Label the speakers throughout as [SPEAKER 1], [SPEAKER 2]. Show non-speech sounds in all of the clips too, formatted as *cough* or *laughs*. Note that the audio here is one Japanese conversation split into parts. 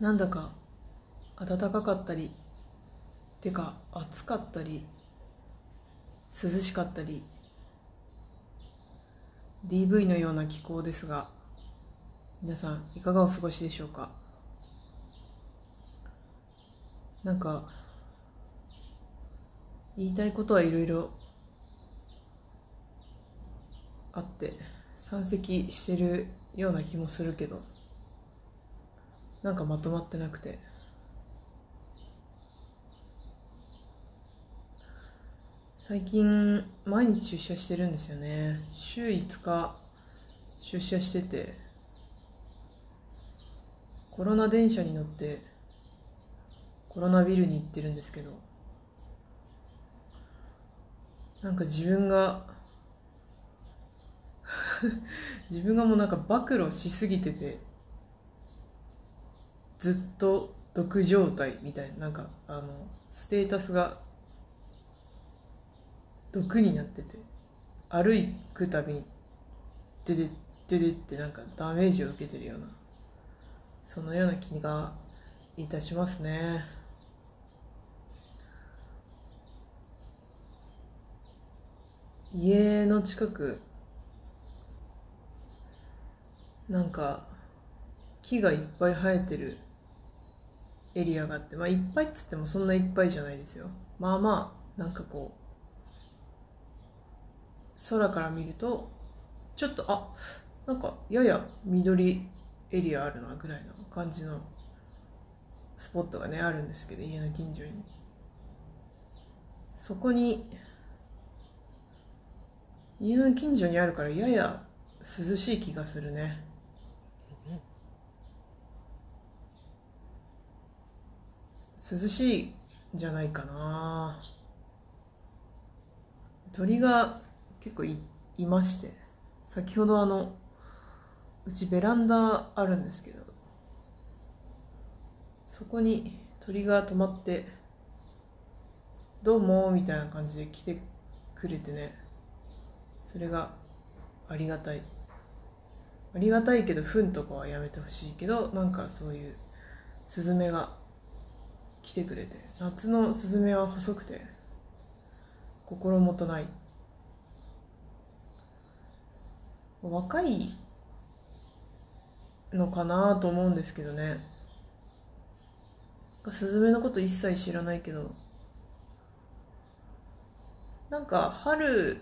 [SPEAKER 1] なんだか暖かかったりてか暑かったり涼しかったり DV のような気候ですが皆さんいかがお過ごしでしょうか？なんか言いたいことはいろいろあって山積してるような気もするけど。なんかまとまってなくて。最近毎日出社してるんですよね。週5日出社しててコロナ電車に乗ってコロナビルに行ってるんですけどなんか自分が *laughs* 自分がもうなんか暴露しすぎててずっと毒状態みたいななんかあのステータスが毒になってて歩くたびにデデデデってなんかダメージを受けてるようなそのような気がいたしますね。家の近くなんか木がいっぱい生えてるエリアがあってまあいっぱいっつってもそんないっぱいじゃないですよ。まあまあなんかこう空から見るとちょっとあなんかやや緑エリアあるなぐらいの感じのスポットがねあるんですけど家の近所に。そこに家の近所にあるからやや涼しい気がするね。涼しいじゃないかな。鳥が結構いいまして。先ほどあのうちベランダあるんですけど。そこに鳥が止まって「どうも」みたいな感じで来てくれてね。それがありがたい。ありがたいけど糞とかはやめてほしいけどなんかそういうスズメが来てくれて夏のスズメは細くて心もとない。若いのかなと思うんですけどね。スズメのこと一切知らないけどなんか春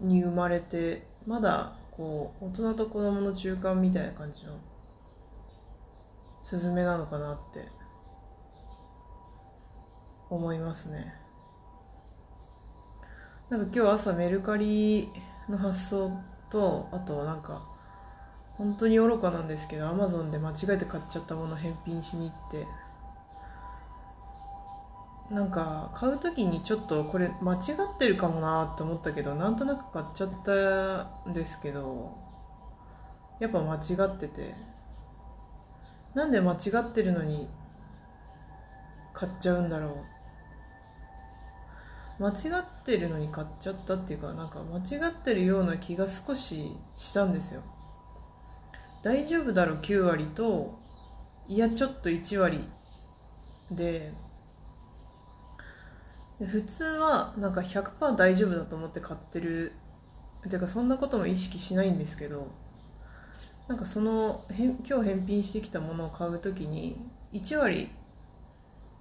[SPEAKER 1] に生まれてまだこう大人と子供の中間みたいな感じのスズメなのかなって思いますね。なんか今日朝メルカリの発送とあとなんか本当に愚かなんですけどアマゾンで間違えて買っちゃったもの返品しに行って。なんか買う時にちょっとこれ間違ってるかもなって思ったけどなんとなく買っちゃったんですけどやっぱ間違ってて。なんで間違ってるのに買っちゃうんだろう。間違ってるのに買っちゃったっていうかなんか間違ってるような気が少ししたんですよ。大丈夫だろ9割といやちょっと1割で。普通はなんか100%大丈夫だと思って買ってる。ていうかそんなことも意識しないんですけどなんかその今日返品してきたものを買う時に1割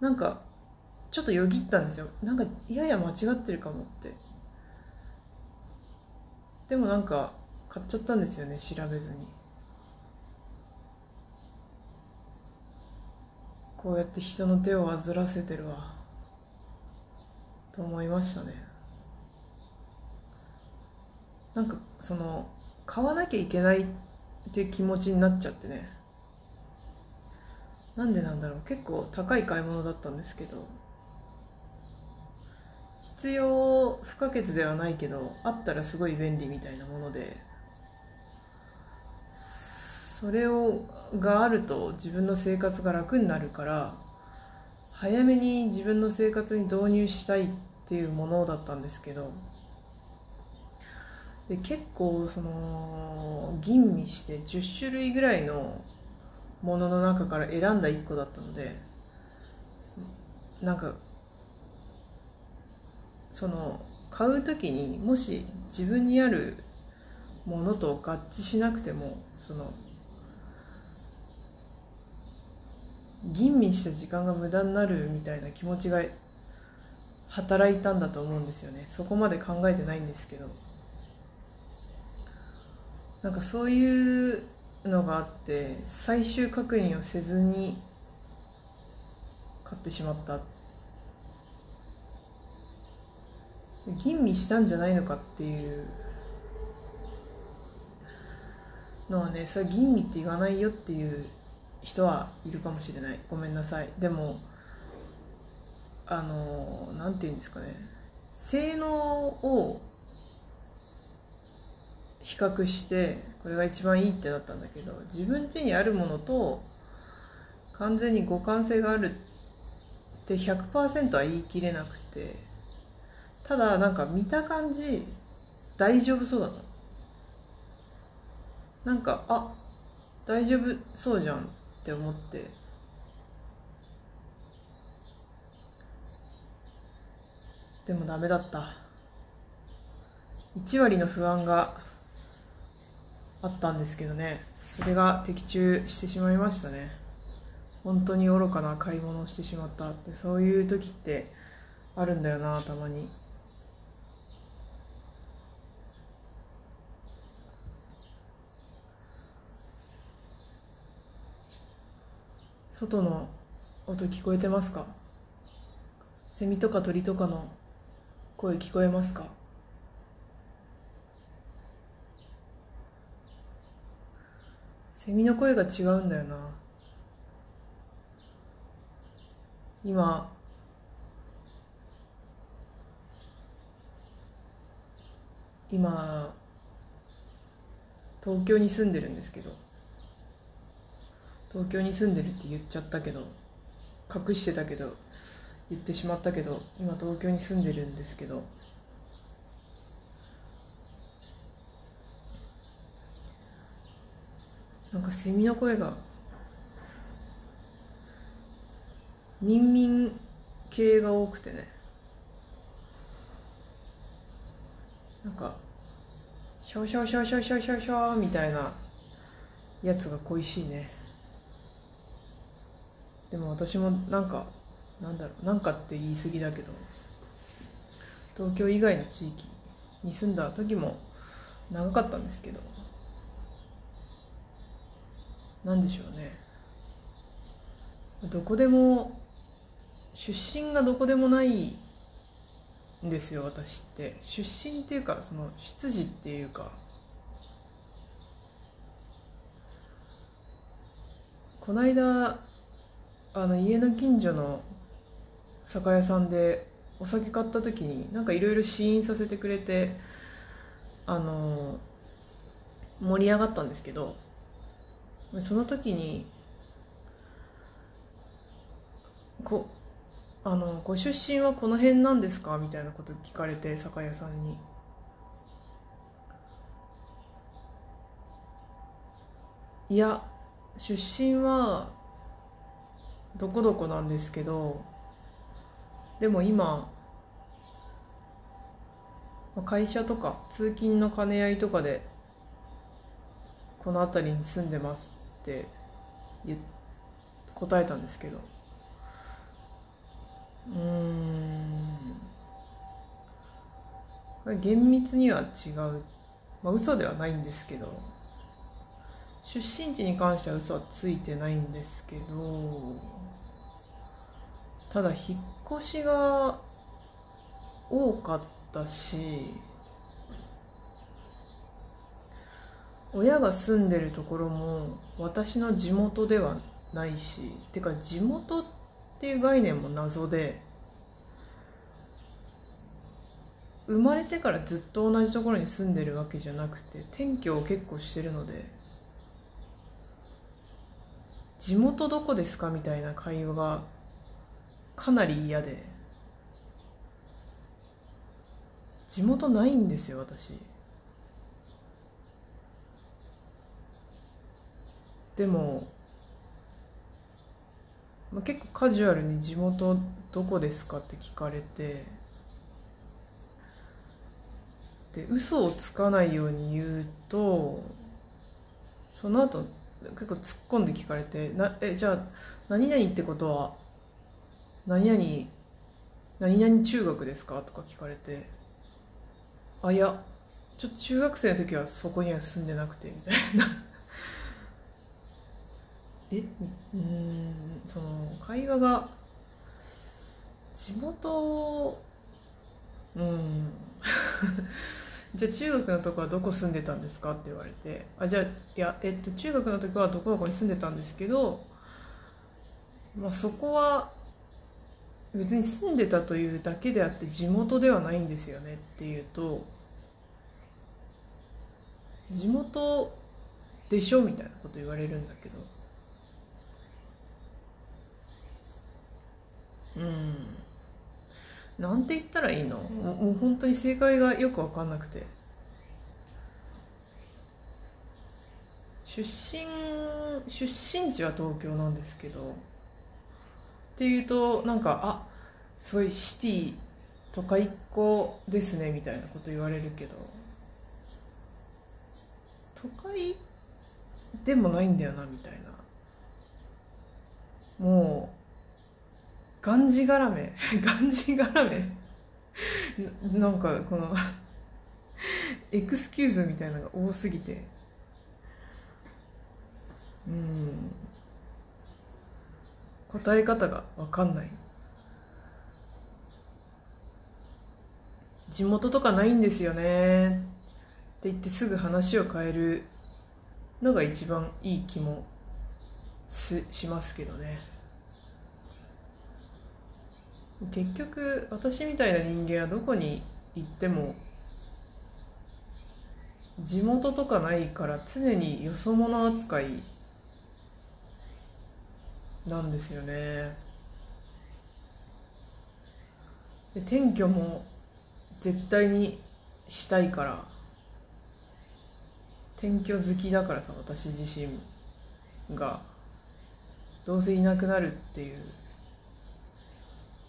[SPEAKER 1] なんかちょっとよぎったんですよ。なんかいやや間違ってるかもって。でもなんか買っちゃったんですよね調べずに。こうやって人の手を煩わせてるわ。と思いましたね。なんかその買わなきゃいけないって気持ちになっちゃってね。なんでなんだろう。結構高い買い物だったんですけど。必要不可欠ではないけどあったらすごい便利みたいなものでそれをがあると自分の生活が楽になるから早めに自分の生活に導入したいっていうものだったんですけどで結構その吟味して10種類ぐらいのものの中から選んだ1個だったのでなんかその買う時にもし自分にあるものと合致しなくてもその吟味した時間が無駄になるみたいな気持ちが働いたんだと思うんですよね。そこまで考えてないんですけど。なんかそういうのがあって最終確認をせずに買ってしまった。吟味したんじゃないのかっていうのはねそれ吟味って言わないよっていう人はいるかもしれない。ごめんなさい。でもあのなんて言うんですかね。性能を比較してこれが一番いいってなったんだけど自分家にあるものと完全に互換性があるって100%は言い切れなくてただなんか見た感じ大丈夫そうだななんかあ大丈夫そうじゃんって思って。でもダメだった。1割の不安があったんですけどね。それが的中してしまいましたね。本当に愚かな買い物をしてしまったってそういう時ってあるんだよなたまに。外の音聞こえてますか？セミとか鳥とかの声聞こえますか？セミの声が違うんだよな。今今東京に住んでるんですけど。東京に住んでるって言っちゃったけど隠してたけど言ってしまったけど今東京に住んでるんですけどなんかセミの声がミンミン系が多くてね。なんかシャーシャーシャーシャーシャーシャーシャーみたいなやつが恋しいね。でも私もなんかなんだろうなんかって言い過ぎだけど東京以外の地域に住んだ時も長かったんですけどなんでしょうね。どこでも出身がどこでもないんですよ私って。出身っていうかその出自っていうかこの間あの家の近所の酒屋さんでお酒買った時になんかいろいろ試飲させてくれてあの盛り上がったんですけどその時にこあのご出身はこの辺なんですか？みたいなこと聞かれて酒屋さんに。いや出身はどこどこなんですけどでも今会社とか通勤の兼ね合いとかでこの辺りに住んでますって答えたんですけど。うん。厳密には違う。まあ嘘ではないんですけど。出身地に関しては嘘はついてないんですけど。ただ引っ越しが多かったし親が住んでるところも私の地元ではないしてか地元っていう概念も謎で生まれてからずっと同じところに住んでるわけじゃなくて転居を結構してるので地元どこですかみたいな会話がかなり嫌で地元ないんですよ私でもまあ、結構カジュアルに「地元どこですか?」って聞かれてで嘘をつかないように言うとその後結構突っ込んで聞かれて「なえじゃあ何々ってことは何々何々中学ですか?」とか聞かれて「あいやちょっと中学生の時はそこには住んでなくて」みたいな。*laughs* え？うんその会話が地元うん。*laughs* じゃあ中学のとこはどこ住んでたんですか？って言われて。あじゃあいや、えっと、中学の時はどこどこに住んでたんですけど、まあ、そこは別に住んでたというだけであって地元ではないんですよねっていうと地元でしょみたいなこと言われるんだけど。うん。なんて言ったらいいの？もうもう本当に正解がよく分かんなくて。出身出身地は東京なんですけどっていうとなんかあすごいシティ都会っ子ですねみたいなこと言われるけど。都会でもないんだよなみたいな。もうがんじがらめ。がんじがらめ。*laughs* なんかこの *laughs* エクスキューズみたいなのが多すぎて。うん。答え方が分かんない。地元とかないんですよね。って言ってすぐ話を変えるのが一番いい気もすしますけどね。結局私みたいな人間はどこに行っても地元とかないから常によそ者扱いなんですよね。で転居も絶対にしたいから。転居好きだからさ私自身が。どうせいなくなるっていう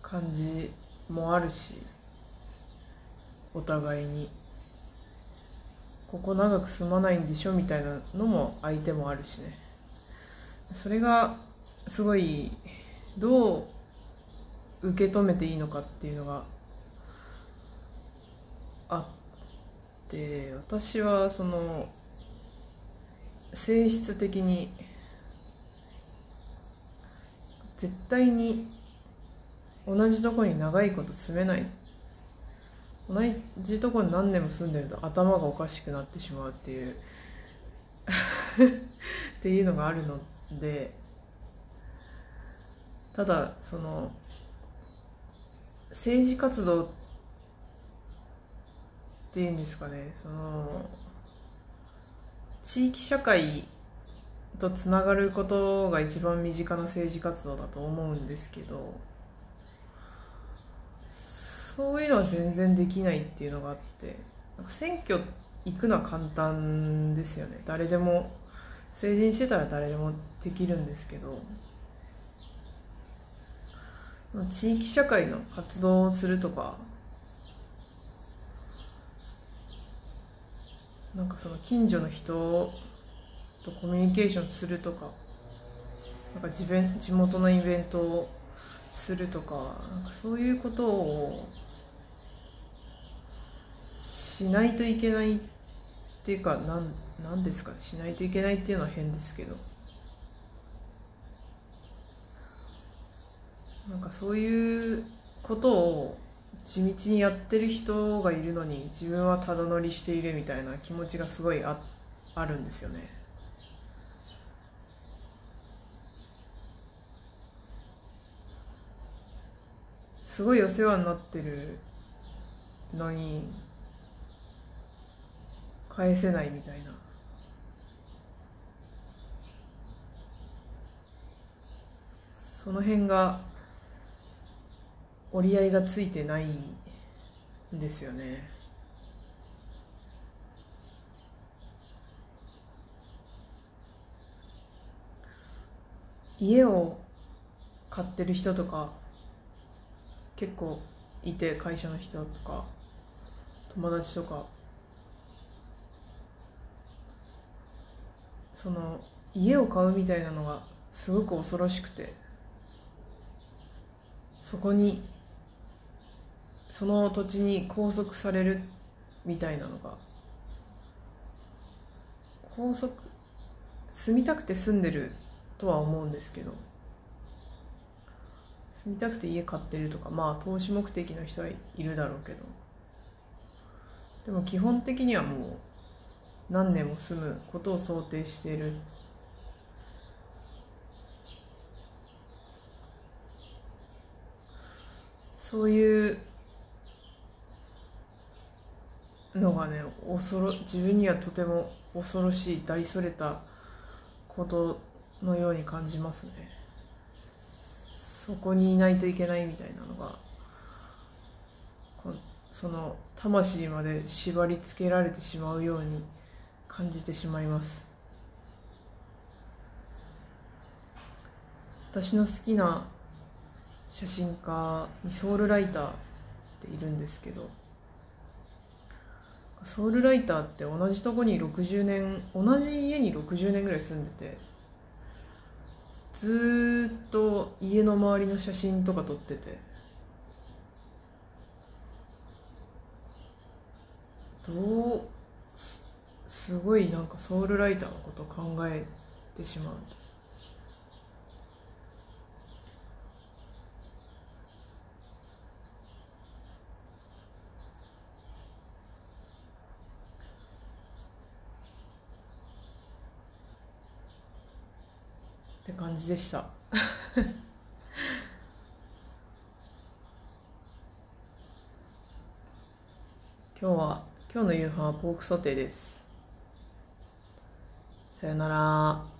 [SPEAKER 1] 感じもあるし。お互いに。ここ長く住まないんでしょみたいなのも相手もあるしね。それがすごいどう受け止めていいのかっていうのがあって私はその性質的に絶対に同じとこに長いこと住めない。同じとこに何年も住んでると頭がおかしくなってしまうっていう。*laughs* っていうのがあるのでただその政治活動っていうんですかねその地域社会とつながることが一番身近な政治活動だと思うんですけどそういうのは全然できないっていうのがあってなんか選挙行くのは簡単ですよね。誰でも成人してたら誰でもできるんですけど地域社会の活動をするとかなんかその近所の人とコミュニケーションするとかなんか地地元のイベントをするとかなんかそういうことをしないといけないっていうかなんなんですかしないといけないっていうのは変ですけど。なんかそういうことを地道にやってる人がいるのに自分はただ乗りしているみたいな気持ちがすごいああるんですよね。すごいお世話になってるのに返せないみたいなその辺が折り合いがついてないんですよね。家を買ってる人とか結構いて会社の人とか友達とか。その家を買うみたいなのがすごく恐ろしくてそこにその土地に拘束されるみたいなのが拘束住みたくて住んでるとは思うんですけど住みたくて家買ってるとかまあ投資目的の人はいるだろうけどでも基本的にはもう何年も住むことを想定している。そういうのがね恐ろ自分にはとても恐ろしい大それたことのように感じますね。そこにいないといけないみたいなのがこその魂まで縛り付けられてしまうように感じてしまいます。私の好きな写真家にソウルライターっているんですけどソウルライターって同じとこに60年同じ家に60年ぐらい住んでてずっと家の周りの写真とか撮ってて。どうすごいなんかソウルライターのこと考えてしまう。って感じでした。*laughs* 今日は今日の夕飯はポークソテーです。さよなら。